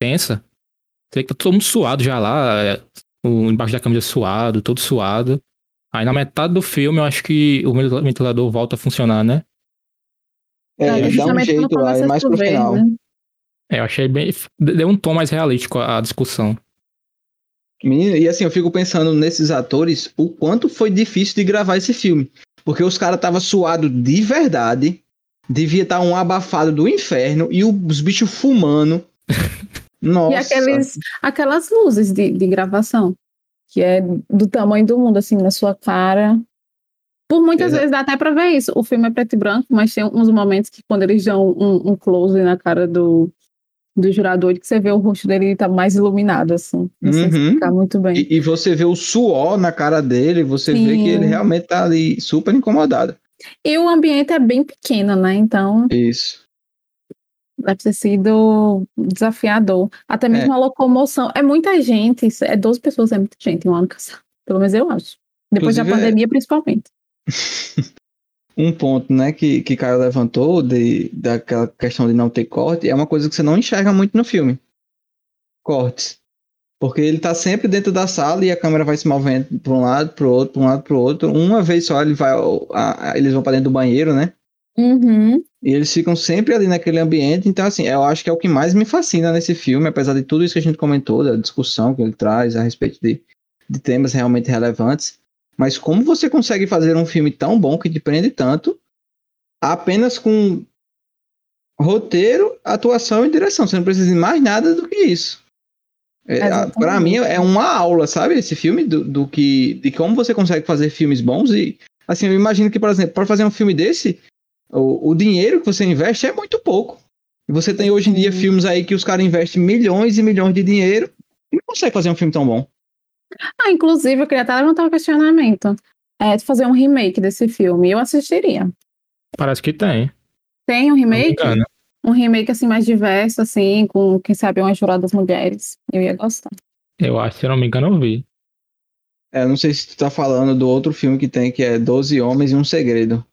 tensa, você vê que tá todo mundo suado já lá, é, o, embaixo da camisa suado, todo suado. Aí na metade do filme eu acho que o ventilador volta a funcionar, né? É, é dá um jeito lá, é mais pro final. Né? É, eu achei bem. Deu um tom mais realístico à discussão. Menino, e assim, eu fico pensando nesses atores, o quanto foi difícil de gravar esse filme. Porque os caras estavam suados de verdade, devia estar tá um abafado do inferno, e os bichos fumando. Nossa. E aqueles, aquelas luzes de, de gravação, que é do tamanho do mundo, assim, na sua cara. Por muitas vezes dá até pra ver isso. O filme é preto e branco, mas tem uns momentos que quando eles dão um, um close na cara do, do jurador que você vê o rosto dele tá mais iluminado, assim. Não sei uhum. explicar muito bem. E, e, você vê o suor na cara dele, você Sim. vê que ele realmente tá ali super incomodado. E o ambiente é bem pequeno, né? Então. Isso. Deve ter sido desafiador. Até mesmo é. a locomoção. É muita gente, é 12 pessoas, é muita gente em um ano casado. Pelo menos eu acho. Depois Inclusive, da é pandemia, é... principalmente. um ponto, né, que, que Caio levantou de, daquela questão de não ter corte, é uma coisa que você não enxerga muito no filme. Cortes. Porque ele tá sempre dentro da sala e a câmera vai se movendo para um lado, para o outro, para um lado, para o outro. Uma vez só ele vai, a, eles vão para dentro do banheiro, né? Uhum. E eles ficam sempre ali naquele ambiente. Então, assim, eu acho que é o que mais me fascina nesse filme, apesar de tudo isso que a gente comentou, da discussão que ele traz a respeito de, de temas realmente relevantes. Mas como você consegue fazer um filme tão bom que te prende tanto apenas com roteiro, atuação e direção? Você não precisa de mais nada do que isso. É, para mim é uma aula, sabe? Esse filme do, do, que de como você consegue fazer filmes bons e assim eu imagino que por exemplo para fazer um filme desse o, o dinheiro que você investe é muito pouco. E você tem hoje em dia filmes aí que os caras investem milhões e milhões de dinheiro e não consegue fazer um filme tão bom. Ah, inclusive, eu queria até levantar um questionamento. É, de fazer um remake desse filme. Eu assistiria. Parece que tem. Tem um remake? Um remake, assim, mais diverso, assim, com, quem sabe, umas juradas mulheres. Eu ia gostar. Eu acho, se eu não me engano, eu vi. É, não sei se tu tá falando do outro filme que tem, que é Doze Homens e um Segredo.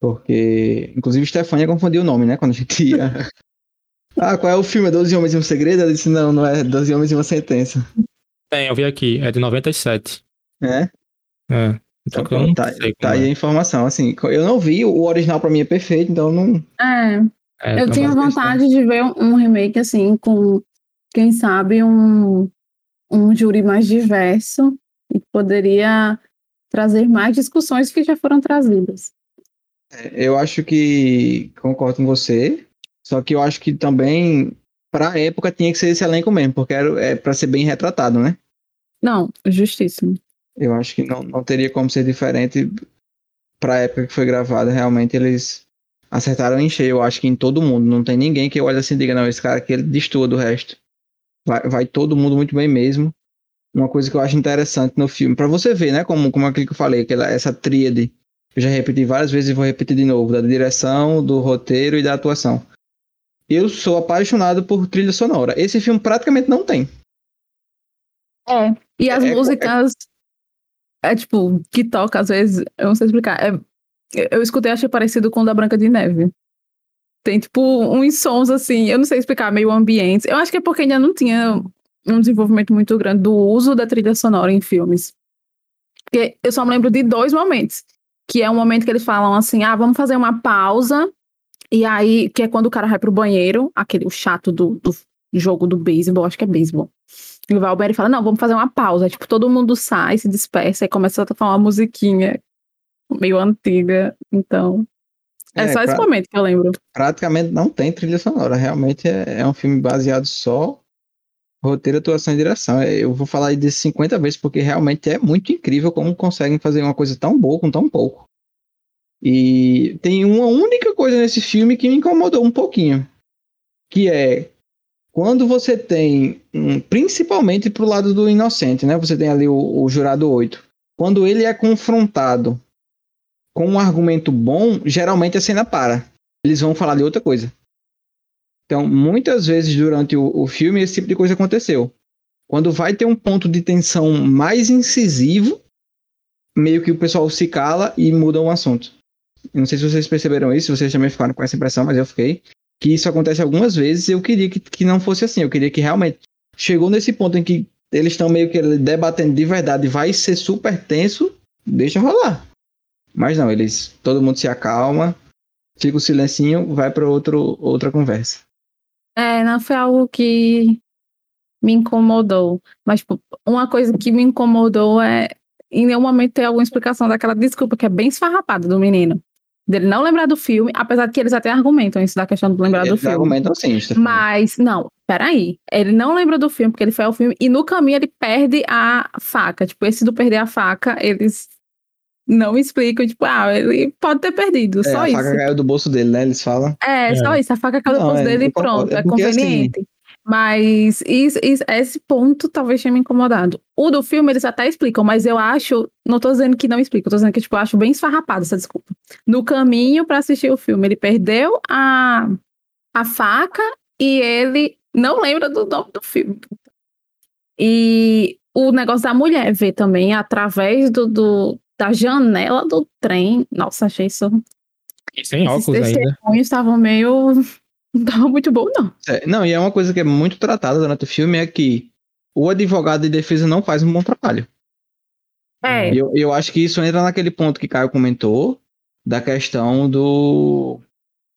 Porque, inclusive, Stefania confundiu o nome, né? Quando a gente ia. ah, qual é o filme? É Doze Homens e um Segredo? Ela disse, não, não é Doze Homens e uma Sentença. Tem, eu vi aqui, é de 97. É? É. Então, então tá, tá aí é. a informação, assim, eu não vi, o original pra mim é perfeito, então não... É, é eu tinha vontade de ver um remake, assim, com, quem sabe, um, um júri mais diverso, e poderia trazer mais discussões que já foram trazidas. É, eu acho que concordo com você, só que eu acho que também, para a época, tinha que ser esse elenco mesmo, porque era, é para ser bem retratado, né? Não, justíssimo. Eu acho que não, não teria como ser diferente para a época que foi gravada. Realmente eles acertaram em cheio, eu acho que em todo mundo. Não tem ninguém que olha assim e diga, não, esse cara aqui ele destoa do resto. Vai, vai todo mundo muito bem mesmo. Uma coisa que eu acho interessante no filme, para você ver, né, como, como aquilo que eu falei, aquela, essa tríade eu já repeti várias vezes e vou repetir de novo, da direção, do roteiro e da atuação. Eu sou apaixonado por trilha sonora. Esse filme praticamente não tem. É, e as é, é músicas, é, é, tipo, que toca às vezes, eu não sei explicar, é, eu escutei achei parecido com o da Branca de Neve. Tem, tipo, uns sons assim, eu não sei explicar, meio ambientes. Eu acho que é porque ainda não tinha um desenvolvimento muito grande do uso da trilha sonora em filmes. Porque eu só me lembro de dois momentos que é um momento que eles falam assim: ah, vamos fazer uma pausa. E aí, que é quando o cara vai pro banheiro, aquele o chato do, do jogo do beisebol, acho que é beisebol. E banheiro e fala: não, vamos fazer uma pausa. Tipo, todo mundo sai, se dispersa e começa a tocar uma musiquinha meio antiga. Então. É, é só esse momento que eu lembro. Praticamente não tem trilha sonora. Realmente é, é um filme baseado só roteiro, atuação e direção. É, eu vou falar desses 50 vezes, porque realmente é muito incrível como conseguem fazer uma coisa tão boa com tão pouco. E tem uma única coisa nesse filme que me incomodou um pouquinho. Que é quando você tem, principalmente pro lado do inocente, né? Você tem ali o, o jurado 8. Quando ele é confrontado com um argumento bom, geralmente a cena para. Eles vão falar de outra coisa. Então, muitas vezes durante o, o filme, esse tipo de coisa aconteceu. Quando vai ter um ponto de tensão mais incisivo, meio que o pessoal se cala e muda o assunto. Eu não sei se vocês perceberam isso, vocês também ficaram com essa impressão, mas eu fiquei. Que isso acontece algumas vezes eu queria que, que não fosse assim. Eu queria que realmente chegou nesse ponto em que eles estão meio que debatendo de verdade, vai ser super tenso, deixa rolar. Mas não, eles. Todo mundo se acalma, fica o silencinho, vai para outra conversa. É, não foi algo que me incomodou. Mas, tipo, uma coisa que me incomodou é em nenhum momento ter alguma explicação daquela desculpa que é bem esfarrapada do menino. Dele não lembrar do filme, apesar de que eles até argumentam isso da questão de lembrar eles do filme. argumentam sim. Mas, não, peraí. Ele não lembra do filme porque ele foi ao filme e no caminho ele perde a faca. Tipo, esse do perder a faca, eles não explicam, tipo, ah, ele pode ter perdido, é, só a isso. A faca caiu do bolso dele, né? Eles falam. É, é. só isso, a faca caiu do bolso é, dele e pronto, é, é conveniente. Assim... Mas isso, isso, esse ponto talvez tenha me incomodado. O do filme eles até explicam, mas eu acho, não tô dizendo que não explicam, tô dizendo que tipo, eu acho bem esfarrapado essa desculpa. No caminho para assistir o filme, ele perdeu a, a faca e ele não lembra do nome do filme. E o negócio da mulher ver também através do, do, da janela do trem. Nossa, achei isso. E sem óculos Esses ainda. estavam meio. Não tava muito bom, não. É, não, e é uma coisa que é muito tratada durante o filme é que o advogado de defesa não faz um bom trabalho. É. Eu, eu acho que isso entra naquele ponto que Caio comentou, da questão do,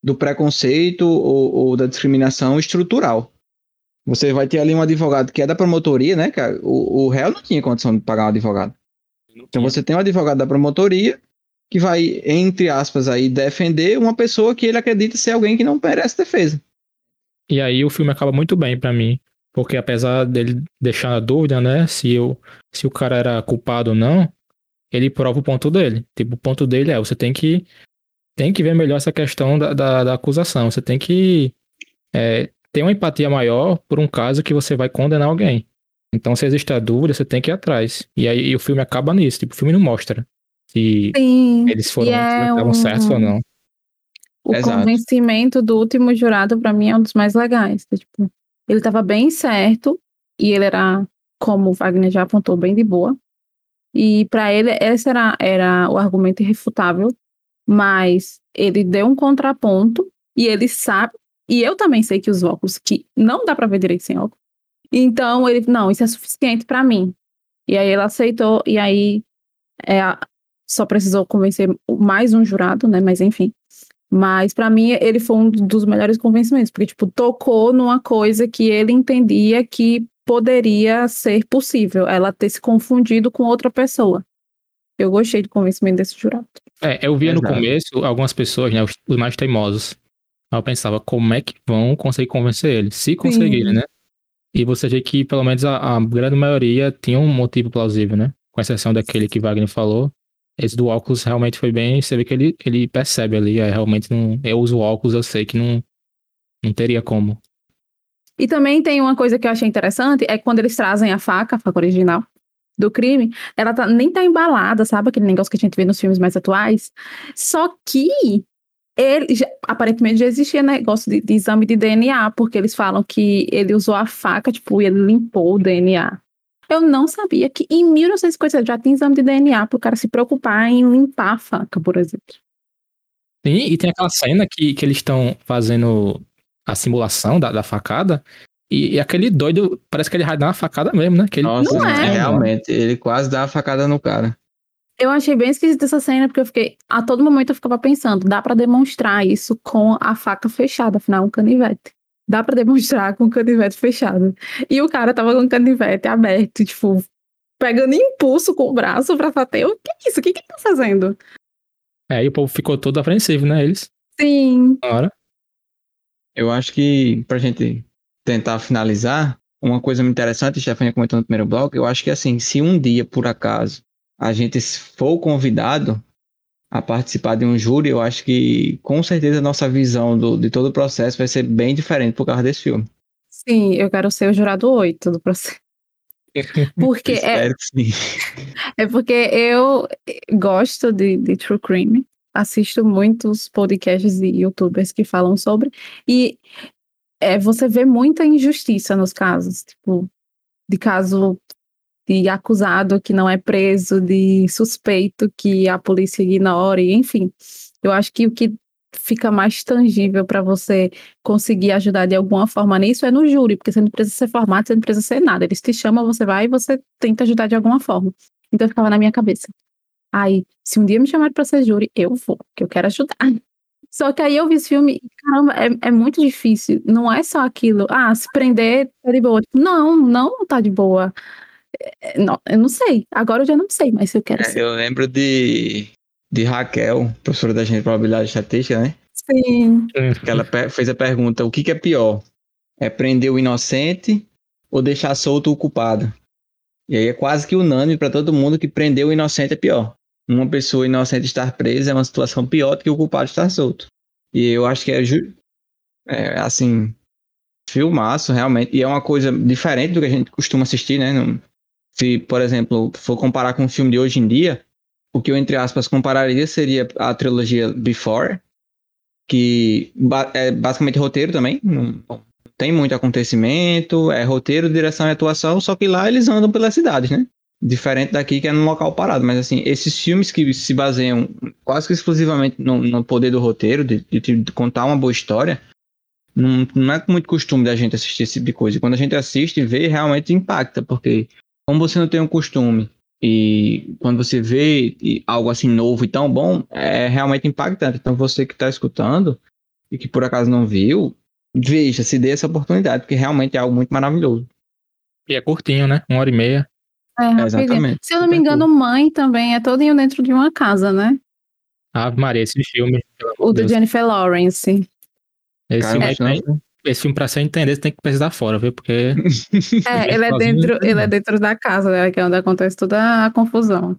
do preconceito ou, ou, da discriminação estrutural. Você vai ter ali um advogado que é da promotoria, né? Que o, o réu não tinha condição de pagar um advogado. Então você tem um advogado da promotoria que vai, entre aspas, aí, defender uma pessoa que ele acredita ser alguém que não merece defesa. E aí o filme acaba muito bem para mim, porque apesar dele deixar a dúvida, né, se, eu, se o cara era culpado ou não, ele prova o ponto dele. Tipo, o ponto dele é, você tem que tem que ver melhor essa questão da, da, da acusação. Você tem que é, ter uma empatia maior por um caso que você vai condenar alguém. Então, se existe a dúvida, você tem que ir atrás. E aí e o filme acaba nisso. Tipo, o filme não mostra se Sim, eles foram é estavam um... certos ou não. O Exato. convencimento do último jurado, para mim, é um dos mais legais. Tipo, ele estava bem certo e ele era, como o Wagner já apontou, bem de boa. E para ele, esse era, era o argumento irrefutável, mas ele deu um contraponto e ele sabe, e eu também sei que os óculos, que não dá para ver direito sem óculos, então ele, não, isso é suficiente para mim. E aí ele aceitou, e aí é, só precisou convencer mais um jurado, né? Mas enfim. Mas para mim ele foi um dos melhores convencimentos, porque tipo tocou numa coisa que ele entendia que poderia ser possível, ela ter se confundido com outra pessoa. Eu gostei do convencimento desse jurado. É, eu via Exato. no começo algumas pessoas, né, os, os mais teimosos. Eu pensava, como é que vão conseguir convencer ele? Se conseguirem, né? E você vê que pelo menos a, a, grande maioria tinha um motivo plausível, né? Com exceção daquele que Wagner falou. Esse do óculos realmente foi bem. Você vê que ele, ele percebe ali. É, realmente não. Eu uso óculos, eu sei que não, não teria como. E também tem uma coisa que eu achei interessante: é quando eles trazem a faca, a faca original do crime, ela tá, nem tá embalada, sabe? Aquele negócio que a gente vê nos filmes mais atuais. Só que ele já, aparentemente já existia negócio de, de, exame de DNA, porque eles falam que ele usou a faca, tipo, e ele limpou o DNA. Eu não sabia que em 1950 já tinha exame de DNA para o cara se preocupar em limpar a faca, por exemplo. Sim, e tem aquela cena que, que eles estão fazendo a simulação da, da facada, e, e, aquele doido, parece que ele vai dar uma facada mesmo, né? Que ele... Nossa, não é. realmente, ele quase dá uma facada no cara. Eu achei bem esquisita essa cena, porque eu fiquei. A todo momento eu ficava pensando, dá para demonstrar isso com a faca fechada, afinal, um canivete. Dá para demonstrar com o canivete fechado. E o cara tava com o canivete aberto, tipo, pegando impulso com o braço pra bater. O que é isso? O que, que ele tá fazendo? É, e o povo ficou todo apreensivo, né? Eles. Sim. hora. Eu acho que, pra gente tentar finalizar, uma coisa muito interessante, a Stefania comentou no primeiro bloco, eu acho que assim, se um dia, por acaso, a gente for convidado a participar de um júri, eu acho que com certeza a nossa visão do, de todo o processo vai ser bem diferente por causa desse filme. Sim, eu quero ser o jurado 8 do processo. Porque é, é porque eu gosto de, de True Crime, assisto muitos podcasts e youtubers que falam sobre, e é, você vê muita injustiça nos casos, tipo, de caso de acusado que não é preso, de suspeito que a polícia ignore, enfim. Eu acho que o que fica mais tangível para você conseguir ajudar de alguma forma nisso é no júri, porque você não precisa ser formado, você não precisa ser nada. Eles te chamam, você vai e você tenta ajudar de alguma forma. Então ficava na minha cabeça. Aí, se um dia me chamarem para ser júri, eu vou, porque eu quero ajudar. Só que aí eu vi esse filme, caramba, é, é muito difícil. Não é só aquilo, ah, se prender, tá de boa. Não, não tá de boa. É, não, eu não sei. Agora eu já não sei, mas eu quero é, Eu lembro de, de Raquel, professora da gente de probabilidade estatística, né? Sim. Que ela fez a pergunta: o que, que é pior? É prender o inocente ou deixar solto o culpado? E aí é quase que unânime para todo mundo que prender o inocente é pior. Uma pessoa inocente estar presa é uma situação pior do que o culpado estar solto. E eu acho que é, é assim, filmaço realmente. E é uma coisa diferente do que a gente costuma assistir, né? Se, por exemplo, for comparar com um filme de hoje em dia, o que eu, entre aspas, compararia seria a trilogia Before, que é basicamente roteiro também, não tem muito acontecimento, é roteiro, direção e atuação, só que lá eles andam pelas cidades, né? Diferente daqui que é num local parado, mas assim, esses filmes que se baseiam quase que exclusivamente no, no poder do roteiro, de, de, de, contar uma boa história, não, não é muito costume da gente assistir esse tipo de coisa. E quando a gente assiste e vê, realmente impacta, porque como você não tem um costume e quando você vê algo assim novo e tão bom, é realmente impactante. Então você que está escutando e que por acaso não viu, veja, se dê essa oportunidade, porque realmente é algo muito maravilhoso. E é curtinho, né? Uma hora e meia. É, exatamente. Se eu não me engano, Mãe também é todinho dentro de uma casa, né? Ave Maria, esse filme. O do Jennifer Lawrence. Esse filme é, esse filme, pra você entender, você tem que pesquisar fora, viu? Porque. É, ele é, dentro, ele é dentro da casa, né? Que é onde acontece toda a confusão.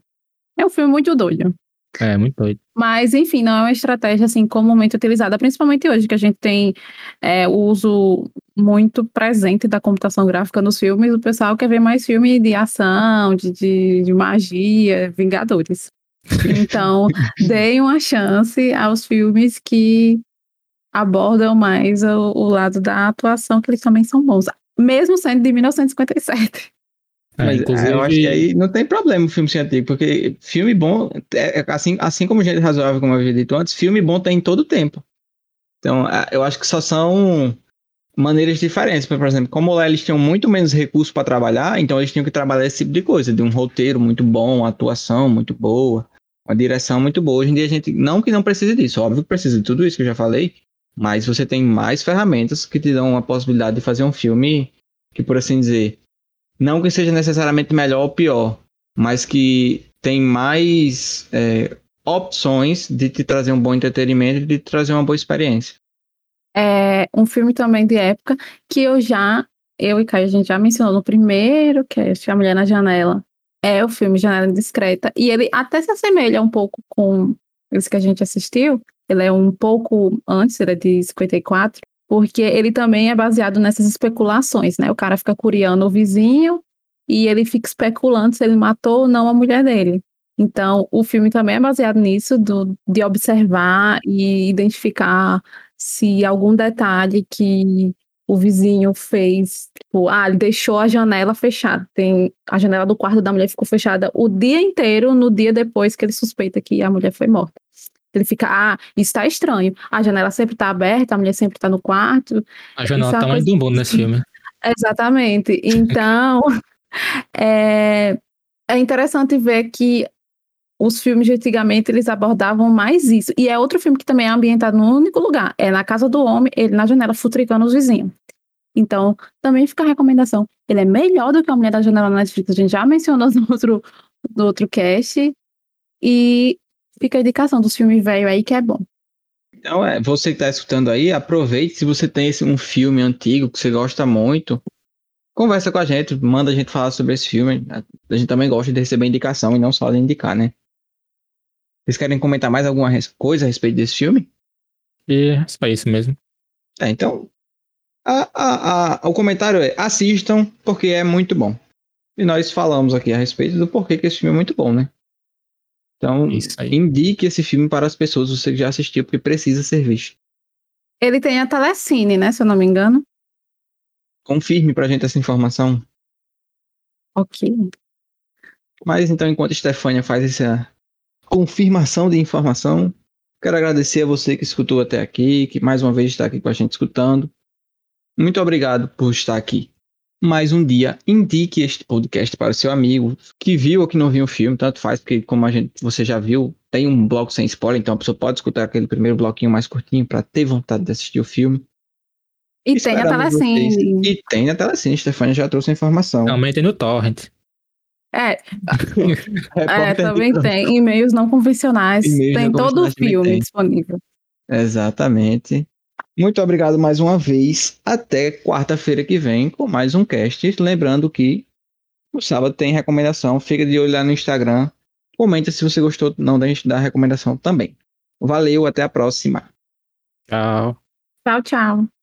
É um filme muito doido. É, muito doido. Mas, enfim, não é uma estratégia assim comumente utilizada, principalmente hoje, que a gente tem é, o uso muito presente da computação gráfica nos filmes. O pessoal quer ver mais filme de ação, de, de, de magia, Vingadores. Então, deem uma chance aos filmes que abordam mais o, o, lado da atuação, que eles também são bons, mesmo sendo de 1957. É, Mas inclusive... eu acho que aí não tem problema o filme ser antigo, porque filme bom, é, é, assim, assim como gente razoável, como eu havia dito antes, filme bom tem em todo tempo. Então, eu acho que só são maneiras diferentes. Por exemplo, como lá eles tinham muito menos recursos para trabalhar, então eles tinham que trabalhar esse tipo de coisa, de um roteiro muito bom, uma atuação muito boa, uma direção muito boa. Hoje em dia a gente, não que não precise disso, óbvio que precisa de tudo isso que eu já falei, mas você tem mais ferramentas que te dão a possibilidade de fazer um filme que, por assim dizer, não que seja necessariamente melhor ou pior, mas que tem mais é, opções de te trazer um bom entretenimento e de te trazer uma boa experiência. É um filme também de época que eu já, eu e Caio, a gente já mencionou no primeiro cast, A Mulher na Janela. É o filme Janela Indiscreta. E ele até se assemelha um pouco com esse que a gente assistiu. Ele é um pouco antes, ele é de 54, porque ele também é baseado nessas especulações, né? O cara fica curiando o vizinho e ele fica especulando se ele matou ou não a mulher dele. Então, o filme também é baseado nisso, do, de observar e identificar se algum detalhe que o vizinho fez, tipo, ah, ele deixou a janela fechada. Tem a janela do quarto da mulher ficou fechada o dia inteiro, no dia depois que ele suspeita que a mulher foi morta. Ele fica, ah, isso tá estranho. A janela sempre tá aberta, a mulher sempre tá no quarto. A janela tá mais do mundo nesse filme. Exatamente. Então, é, é interessante ver que os filmes de antigamente eles abordavam mais isso. E é outro filme que também é ambientado no único lugar. É na casa do homem, ele na janela futricando os vizinhos. Então, também fica a recomendação. Ele é melhor do que a Mulher da Janela na Netflix. A gente já mencionou no outro, no outro cast. E fica a indicação dos filmes velhos aí que é bom. Então, é, você que está escutando aí, aproveite se você tem esse, um filme antigo que você gosta muito. Conversa com a gente, manda a gente falar sobre esse filme. A gente também gosta de receber indicação e não só de indicar, né? Vocês querem comentar mais alguma coisa a respeito desse filme? E é só isso mesmo. É, então. A, a, a, o comentário é: assistam, porque é muito bom. E nós falamos aqui a respeito do porquê que esse filme é muito bom, né? Então, indique esse filme para as pessoas, você que já assistiu, porque precisa ser visto. Ele tem a Telecine, né? Se eu não me engano. Confirme pra gente essa informação. Ok. Mas então, enquanto a Stefânia faz essa confirmação de informação. Quero agradecer a você que escutou até aqui, que mais uma vez está aqui com a gente escutando. Muito obrigado por estar aqui. Mais um dia, indique este podcast para o seu amigo que viu ou que não viu o filme, tanto faz, porque como a gente, você já viu, tem um bloco sem spoiler, então a pessoa pode escutar aquele primeiro bloquinho mais curtinho para ter vontade de assistir o filme. E tem a Telecine. E tem a Telecine, Stefania já trouxe a informação. Também tem no Torrent. É, é também tem. E-mails não convencionais. tem todo o filme disponível. Exatamente. Muito obrigado mais uma vez. Até quarta-feira que vem com mais um cast. Lembrando que o sábado tem recomendação. Fica de olho lá no Instagram. Comenta se você gostou não da gente dar recomendação também. Valeu, até a próxima. Tchau. Tchau, tchau.